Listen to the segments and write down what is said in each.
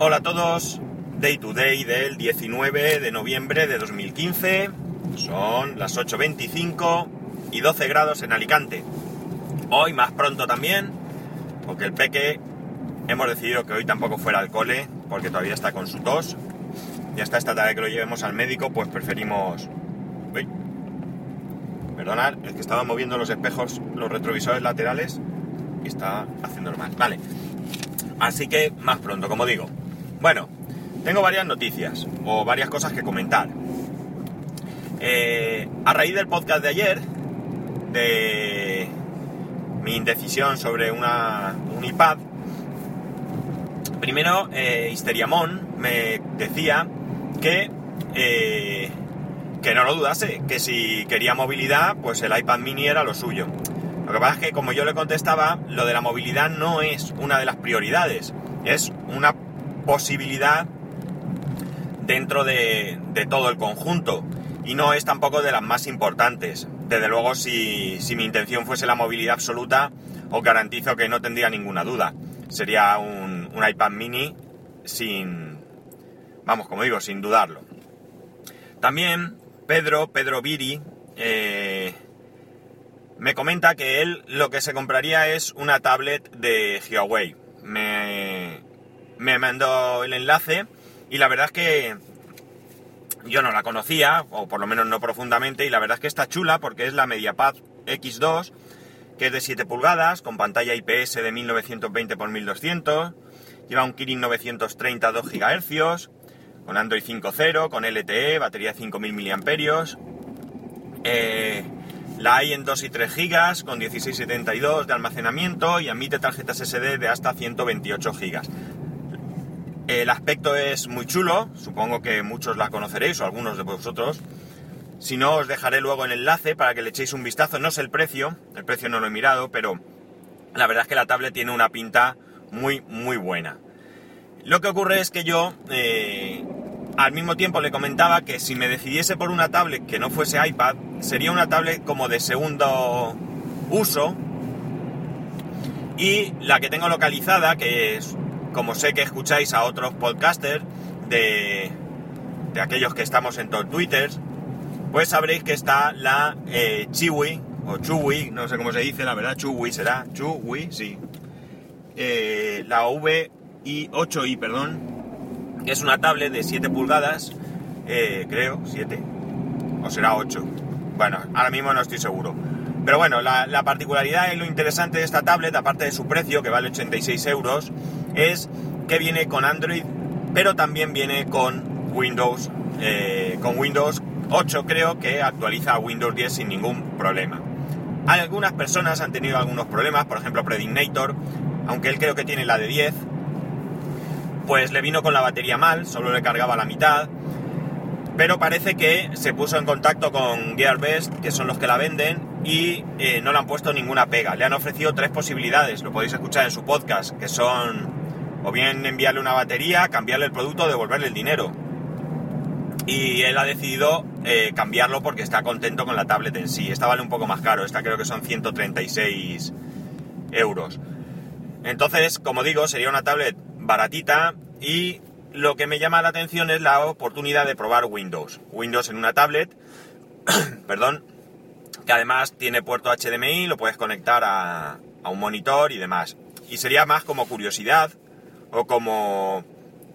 Hola a todos, Day to Day del 19 de noviembre de 2015, son las 8.25 y 12 grados en Alicante. Hoy más pronto también, porque el peque hemos decidido que hoy tampoco fuera al cole, porque todavía está con su tos. Y hasta esta tarde que lo llevemos al médico, pues preferimos... Uy. Perdonad, es que estaba moviendo los espejos, los retrovisores laterales y está haciendo mal. Vale. Así que más pronto, como digo. Bueno, tengo varias noticias o varias cosas que comentar. Eh, a raíz del podcast de ayer, de mi indecisión sobre una, un iPad, primero eh, me decía que, eh, que no lo dudase, que si quería movilidad, pues el iPad mini era lo suyo. Lo que pasa es que, como yo le contestaba, lo de la movilidad no es una de las prioridades, es una posibilidad dentro de, todo el conjunto y no es tampoco de las más importantes. Desde luego, si, si, mi intención fuese la movilidad absoluta, os garantizo que no tendría ninguna duda. Sería un, un iPad mini sin, vamos, como digo, sin dudarlo. También Pedro, Pedro Viri, eh, me comenta que él lo que se compraría es una tablet de Huawei. Me, me mandó el enlace y la verdad es que yo no la conocía, o por lo menos no profundamente, y la verdad es que está chula porque es la MediaPad X2, que es de 7 pulgadas, con pantalla IPS de 1920 x 1200, lleva un Kirin 930 2 GHz, con Android 5.0, con LTE, batería de 5000 mAh. La hay en 2 y 3 GB, con 1672 de almacenamiento y admite tarjetas SD de hasta 128 GB. El aspecto es muy chulo, supongo que muchos la conoceréis o algunos de vosotros. Si no, os dejaré luego el enlace para que le echéis un vistazo. No sé el precio, el precio no lo he mirado, pero la verdad es que la tablet tiene una pinta muy, muy buena. Lo que ocurre es que yo eh, al mismo tiempo le comentaba que si me decidiese por una tablet que no fuese iPad, sería una tablet como de segundo uso. Y la que tengo localizada, que es como sé que escucháis a otros podcasters de, de aquellos que estamos en todos Twitter, pues sabréis que está la eh, Chiwi, o Chuwi, no sé cómo se dice, la verdad, Chuwi será, Chuwi, sí. Eh, la VI8i, perdón, que es una tablet de 7 pulgadas, eh, creo, 7, o será 8. Bueno, ahora mismo no estoy seguro. Pero bueno, la, la, particularidad y lo interesante de esta tablet, aparte de su precio, que vale 86 euros, es que viene con Android, pero también viene con Windows, eh, con Windows 8 creo que actualiza a Windows 10 sin ningún problema. Algunas personas han tenido algunos problemas, por ejemplo Predignator, aunque él creo que tiene la de 10, pues le vino con la batería mal, solo le cargaba la mitad, pero parece que se puso en contacto con Gearbest, que son los que la venden, y eh, no le han puesto ninguna pega. Le han ofrecido tres posibilidades, lo podéis escuchar en su podcast, que son o bien enviarle una batería, cambiarle el producto devolverle el dinero. Y él ha decidido eh, cambiarlo porque está contento con la tablet en sí. Esta vale un poco más caro, esta creo que son 136 euros. Entonces, como digo, sería una tablet baratita y lo que me llama la atención es la oportunidad de probar Windows. Windows en una tablet, perdón, que además tiene puerto HDMI, lo puedes conectar a, a un monitor y demás. Y sería más como curiosidad, o como,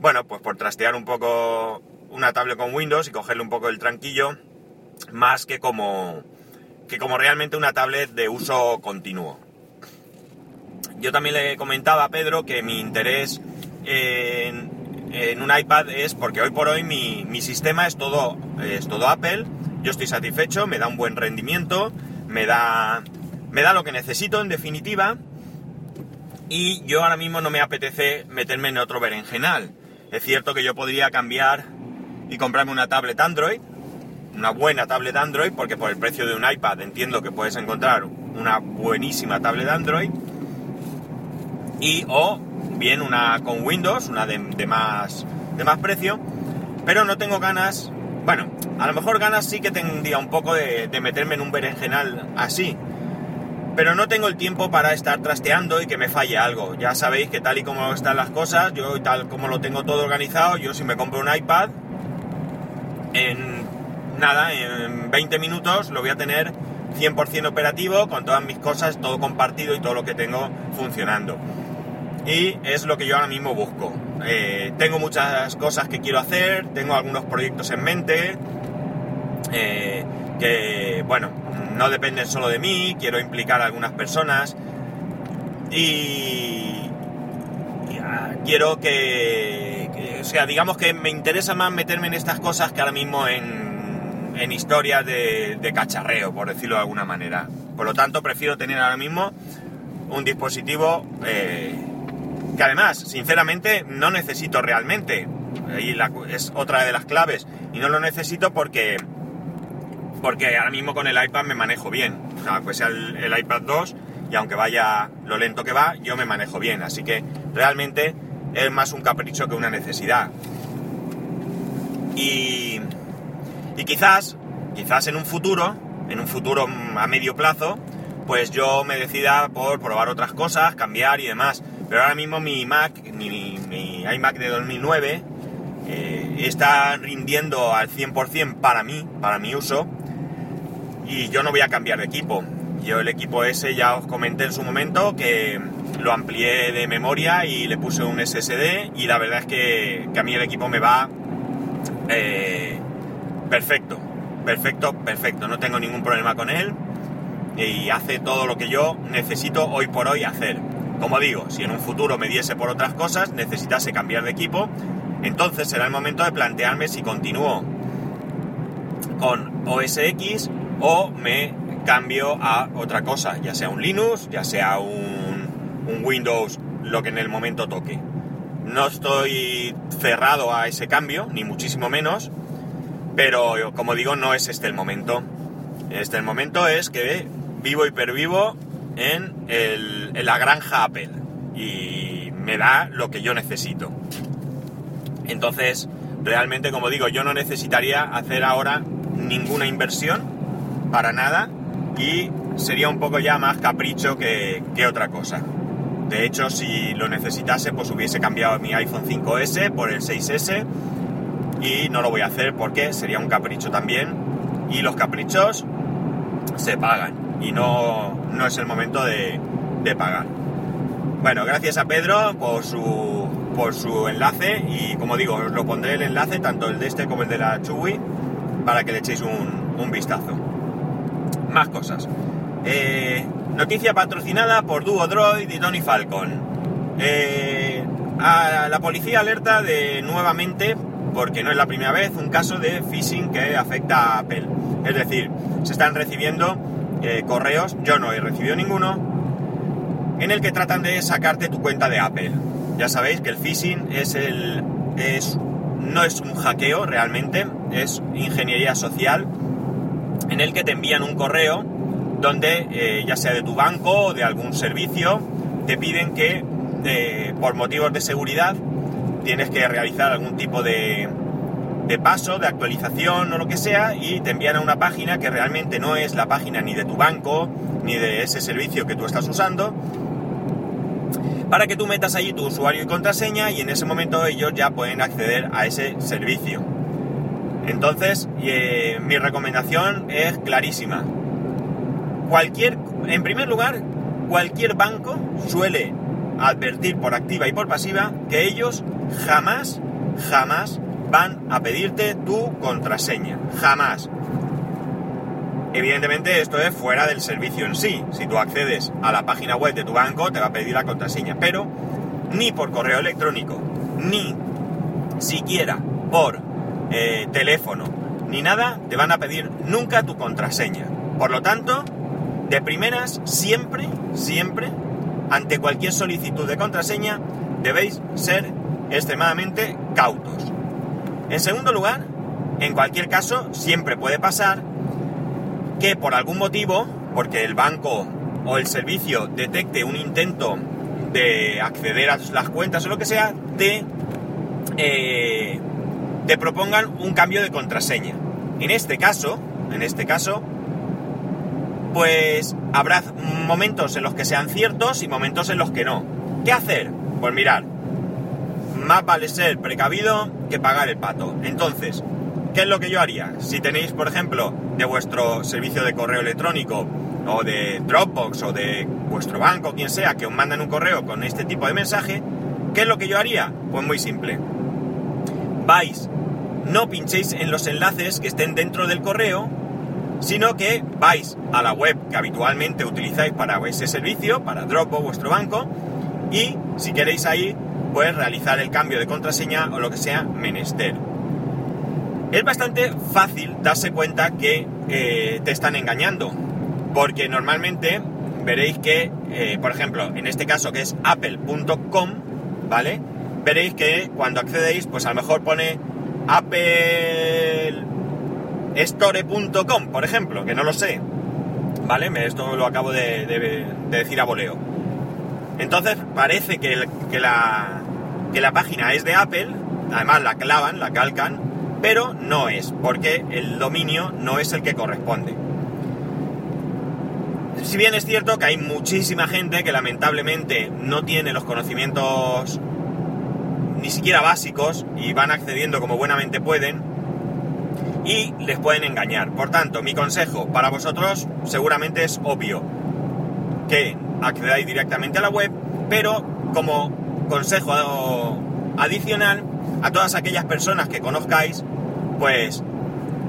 bueno, pues por trastear un poco una tablet con Windows y cogerle un poco el tranquillo, más que como, que como realmente una tablet de uso continuo. Yo también le comentaba a Pedro que mi interés en, en un iPad es porque hoy por hoy mi, mi sistema es todo, es todo Apple, yo estoy satisfecho, me da un buen rendimiento, me da, me da lo que necesito en definitiva y yo ahora mismo no me apetece meterme en otro berenjenal. Es cierto que yo podría cambiar y comprarme una tablet Android, una buena tablet Android, porque por el precio de un iPad entiendo que puedes encontrar una buenísima tablet Android, y o bien una con Windows, una de, más, de más precio, pero no tengo ganas, bueno, a lo mejor ganas sí que tendría un poco de, meterme en un berenjenal así, pero no tengo el tiempo para estar trasteando y que me falle algo. Ya sabéis que tal y como están las cosas, yo tal como lo tengo todo organizado, yo si me compro un iPad, en nada, en 20 minutos lo voy a tener 100% operativo, con todas mis cosas, todo compartido y todo lo que tengo funcionando. Y es lo que yo ahora mismo busco. Eh, tengo muchas cosas que quiero hacer, tengo algunos proyectos en mente, eh, que, bueno, no dependen solo de mí, quiero implicar a algunas personas y, ah, quiero que, o sea, digamos que me interesa más meterme en estas cosas que ahora mismo en, en historias de, cacharreo, por decirlo de alguna manera. Por lo tanto, prefiero tener ahora mismo un dispositivo eh, que además, sinceramente, no necesito realmente. Ahí es otra de las claves. Y no lo necesito porque porque ahora mismo con el iPad me manejo bien. O sea, pues sea el, iPad 2 y aunque vaya lo lento que va, yo me manejo bien. Así que realmente es más un capricho que una necesidad. Y, y quizás, quizás en un futuro, en un futuro a medio plazo, pues yo me decida por probar otras cosas, cambiar y demás. Pero ahora mismo mi Mac, mi, iMac de 2009, eh, está rindiendo al 100% para mí, para mi uso, y yo no voy a cambiar de equipo. Yo el equipo ese ya os comenté en su momento que lo amplié de memoria y le puse un SSD y la verdad es que, a mí el equipo me va eh, perfecto, perfecto, perfecto. No tengo ningún problema con él y hace todo lo que yo necesito hoy por hoy hacer. Como digo, si en un futuro me diese por otras cosas, necesitase cambiar de equipo, entonces será el momento de plantearme si continúo con OS X o me cambio a otra cosa, ya sea un Linux, ya sea un, Windows, lo que en el momento toque. No estoy cerrado a ese cambio, ni muchísimo menos, pero como digo, no es este el momento. Este el momento es que vivo y pervivo en, en la granja Apple y me da lo que yo necesito. Entonces, realmente, como digo, yo no necesitaría hacer ahora ninguna inversión para nada y sería un poco ya más capricho que, otra cosa. De hecho, si lo necesitase, pues hubiese cambiado mi iPhone 5S por el 6S y no lo voy a hacer porque sería un capricho también y los caprichos se pagan y no, no es el momento de, de pagar. Bueno, gracias a Pedro por su, por su enlace y como digo, os lo pondré el enlace, tanto el de este como el de la Chewy, para que le echéis un, un vistazo más cosas. Eh, noticia patrocinada por Duo Droid y Tony Falcon. Eh, a la policía alerta de nuevamente, porque no es la primera vez, un caso de phishing que afecta a Apple. Es decir, se están recibiendo eh, correos, yo no he recibido ninguno, en el que tratan de sacarte tu cuenta de Apple. Ya sabéis que el phishing es el. es. no es un hackeo realmente, es ingeniería social en el que te envían un correo donde, eh, ya sea de tu banco o de algún servicio, te piden que eh, por motivos de seguridad tienes que realizar algún tipo de, de paso, de actualización o lo que sea, y te envían a una página que realmente no es la página ni de tu banco, ni de ese servicio que tú estás usando, para que tú metas allí tu usuario y contraseña y en ese momento ellos ya pueden acceder a ese servicio. Entonces, eh, mi recomendación es clarísima. Cualquier, en primer lugar, cualquier banco suele advertir por activa y por pasiva que ellos jamás, jamás van a pedirte tu contraseña. Jamás. Evidentemente esto es fuera del servicio en sí. Si tú accedes a la página web de tu banco te va a pedir la contraseña. Pero ni por correo electrónico, ni siquiera por eh, teléfono, ni nada, te van a pedir nunca tu contraseña. Por lo tanto, de primeras, siempre, siempre, ante cualquier solicitud de contraseña, debéis ser extremadamente cautos. En segundo lugar, en cualquier caso, siempre puede pasar que por algún motivo, porque el banco o el servicio detecte un intento de acceder a las cuentas o lo que sea, de eh, te propongan un cambio de contraseña. En este caso, en este caso, pues habrá momentos en los que sean ciertos y momentos en los que no. ¿Qué hacer? Pues mirar, más vale ser precavido que pagar el pato. Entonces, ¿qué es lo que yo haría? Si tenéis, por ejemplo, de vuestro servicio de correo electrónico o de Dropbox o de vuestro banco, quien sea, que os mandan un correo con este tipo de mensaje, ¿qué es lo que yo haría? Pues muy simple. Vais, no pinchéis en los enlaces que estén dentro del correo, sino que vais a la web que habitualmente utilizáis para ese servicio, para Dropbox, vuestro banco, y si queréis ahí, realizar el cambio de contraseña o lo que sea menester. Es bastante fácil darse cuenta que eh, te están engañando, porque normalmente veréis que, eh, por ejemplo, en este caso que es apple.com, ¿vale? Veréis que cuando accedéis, pues a lo mejor pone applestore.com, por ejemplo, que no lo sé, ¿vale? Esto lo acabo de, decir a voleo. Entonces parece que, la, que la página es de Apple, además la clavan, la calcan, pero no es, porque el dominio no es el que corresponde. Si bien es cierto que hay muchísima gente que lamentablemente no tiene los conocimientos ni siquiera básicos y van accediendo como buenamente pueden y les pueden engañar. Por tanto, mi consejo para vosotros seguramente es obvio que accedáis directamente a la web, pero como consejo adicional a todas aquellas personas que conozcáis, pues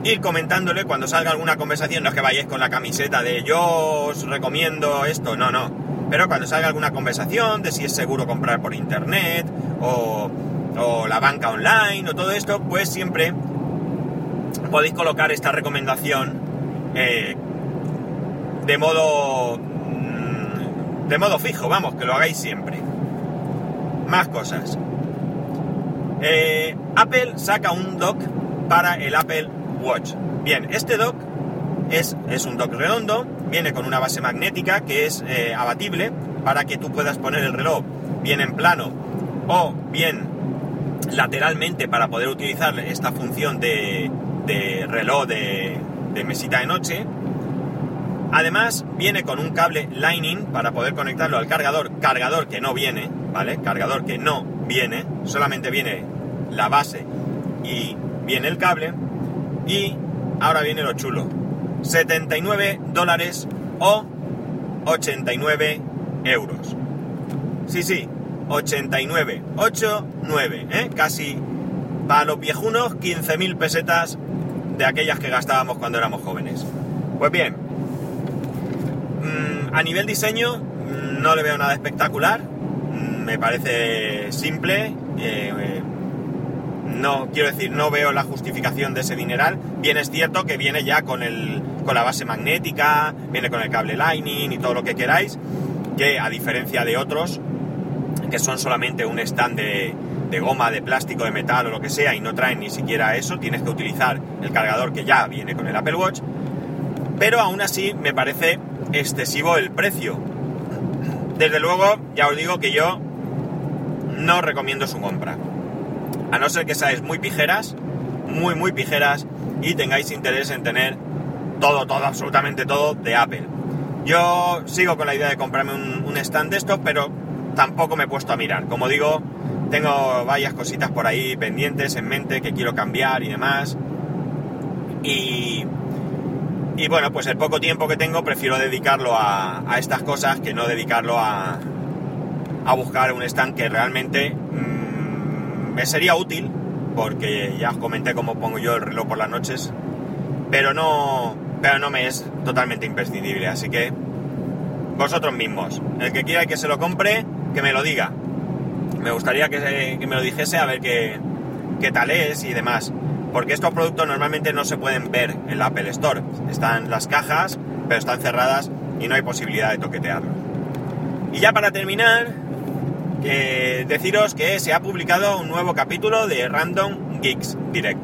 ir comentándole cuando salga alguna conversación, no es que vayáis con la camiseta de yo os recomiendo esto, no, no. Pero cuando salga alguna conversación de si es seguro comprar por internet o, la banca online o todo esto, pues siempre podéis colocar esta recomendación eh, de modo mm, de modo fijo, vamos, que lo hagáis siempre. Más cosas. Eh, Apple saca un dock para el Apple Watch. Bien, este dock es, es un dock redondo, viene con una base magnética que es eh, abatible para que tú puedas poner el reloj bien en plano o bien lateralmente para poder utilizar esta función de, reloj de, de mesita de noche. Además viene con un cable Lightning para poder conectarlo al cargador, cargador que no viene, Cargador que no viene, solamente viene la base y viene el cable. Y ahora viene lo chulo. 79 dólares o 89 euros. Sí, sí, 89, 8, 9, ¿eh? Casi para los viejunos 15.000 pesetas de aquellas que gastábamos cuando éramos jóvenes. Pues bien, mm, a nivel diseño mm, no le veo nada espectacular, me parece simple, eh, no, quiero decir, no veo la justificación de ese dineral. Bien es cierto que viene ya con, el, con la base magnética, viene con el cable Lightning y todo lo que queráis, que a diferencia de otros, que son solamente un stand de, de goma, de plástico, de metal o lo que sea, y no traen ni siquiera eso, tienes que utilizar el cargador que ya viene con el Apple Watch. Pero aún así me parece excesivo el precio. Desde luego, ya os digo que yo no recomiendo su compra a no ser que seáis muy pijeras, muy, muy pijeras y tengáis interés en tener todo, todo, absolutamente todo de Apple. Yo sigo con la idea de comprarme un, stand de estos, pero tampoco me he puesto a mirar. Como digo, tengo varias cositas por ahí pendientes en mente que quiero cambiar y demás. Y, y bueno, pues el poco tiempo que tengo prefiero dedicarlo a, a estas cosas que no dedicarlo a, a buscar un stand que realmente me sería útil, porque ya os comenté cómo pongo yo el reloj por las noches, pero no, pero no me es totalmente imprescindible, así que vosotros mismos, el que quiera que se lo compre, que me lo diga. Me gustaría que, me lo dijese a ver qué, qué tal es y demás, porque estos productos normalmente no se pueden ver en la Apple Store, están las cajas, pero están cerradas y no hay posibilidad de toquetearlos. Y ya para terminar, deciros que se ha publicado un nuevo capítulo de Random Geeks Direct.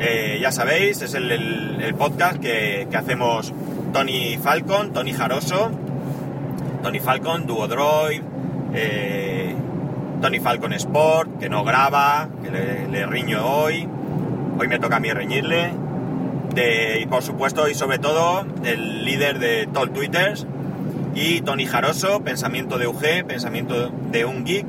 Eh, ya sabéis, es el, podcast que, hacemos Tony Falcon, Tony Jaroso, Tony Falcon, Duodroid, eh, Tony Falcon Sport, que no graba, que le, riño hoy, hoy me toca a mí reñirle, y por supuesto y sobre todo el líder de todo Twitters y Tony Jaroso, Pensamiento de UG, Pensamiento de un Geek,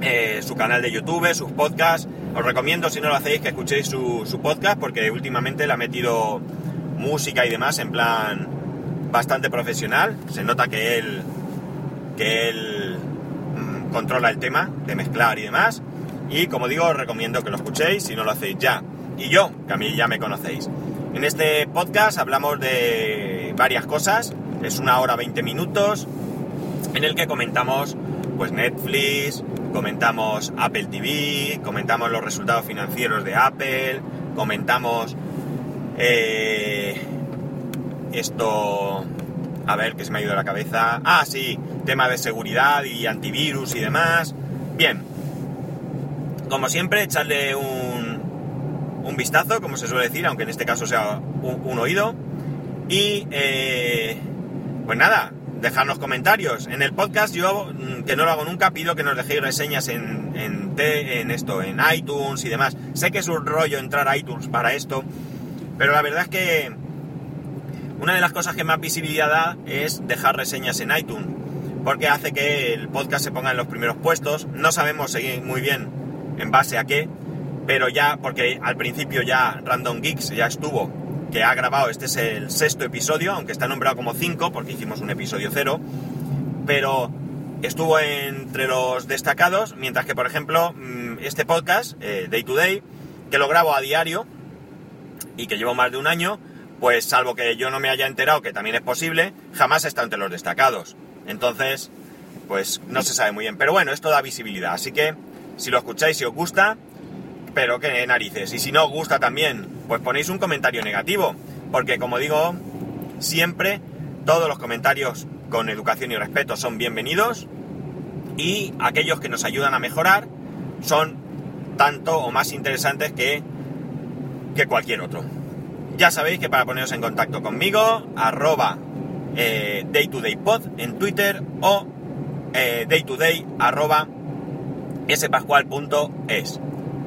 eh, su canal de YouTube, sus podcasts. Os recomiendo, si no lo hacéis, que escuchéis su, podcast porque últimamente le ha metido música y demás en plan bastante profesional. Se nota que él, que él mm, controla el tema de mezclar y demás. Y como digo, os recomiendo que lo escuchéis si no lo hacéis ya. Y yo, que a mí ya me conocéis. En este podcast hablamos de varias cosas. Es una hora 20 minutos en el que comentamos pues Netflix, comentamos Apple TV, comentamos los resultados financieros de Apple, comentamos eh, esto, a ver, que se me ha ido la cabeza. Ah, sí, tema de seguridad y antivirus y demás. Bien, como siempre, echarle un, un vistazo, como se suele decir, aunque en este caso sea un, oído. Y, eh, pues nada, dejarnos comentarios. En el podcast yo, mm, que no lo hago nunca, pido que nos dejéis reseñas en, en, en esto, en iTunes y demás. Sé que es un rollo entrar a iTunes para esto, pero la verdad es que una de las cosas que más visibilidad da es dejar reseñas en iTunes, porque hace que el podcast se ponga en los primeros puestos. No sabemos seguir muy bien en base a qué, pero ya, porque al principio ya Random Geeks ya estuvo, que ha grabado, este es el sexto episodio, aunque está nombrado como cinco, porque hicimos un episodio cero, pero estuvo entre los destacados, mientras que, por ejemplo, mm, este podcast, eh, Day to Day, que lo grabo a diario, y que llevo más de un año, pues salvo que yo no me haya enterado, que también es posible, jamás está entre los destacados. Entonces, pues no se sabe muy bien. Pero bueno, esto da visibilidad. Así que si lo escucháis y os gusta, pero que narices. Y si no os gusta también, pues ponéis un comentario negativo. Porque como digo, siempre todos los comentarios con educación y respeto son bienvenidos. Y aquellos que nos ayudan a mejorar son tanto o más interesantes que que cualquier otro. Ya sabéis que para poneros en contacto conmigo, arroba eh, daytodaypod en Twitter o eh, daytoday arroba spascual.es.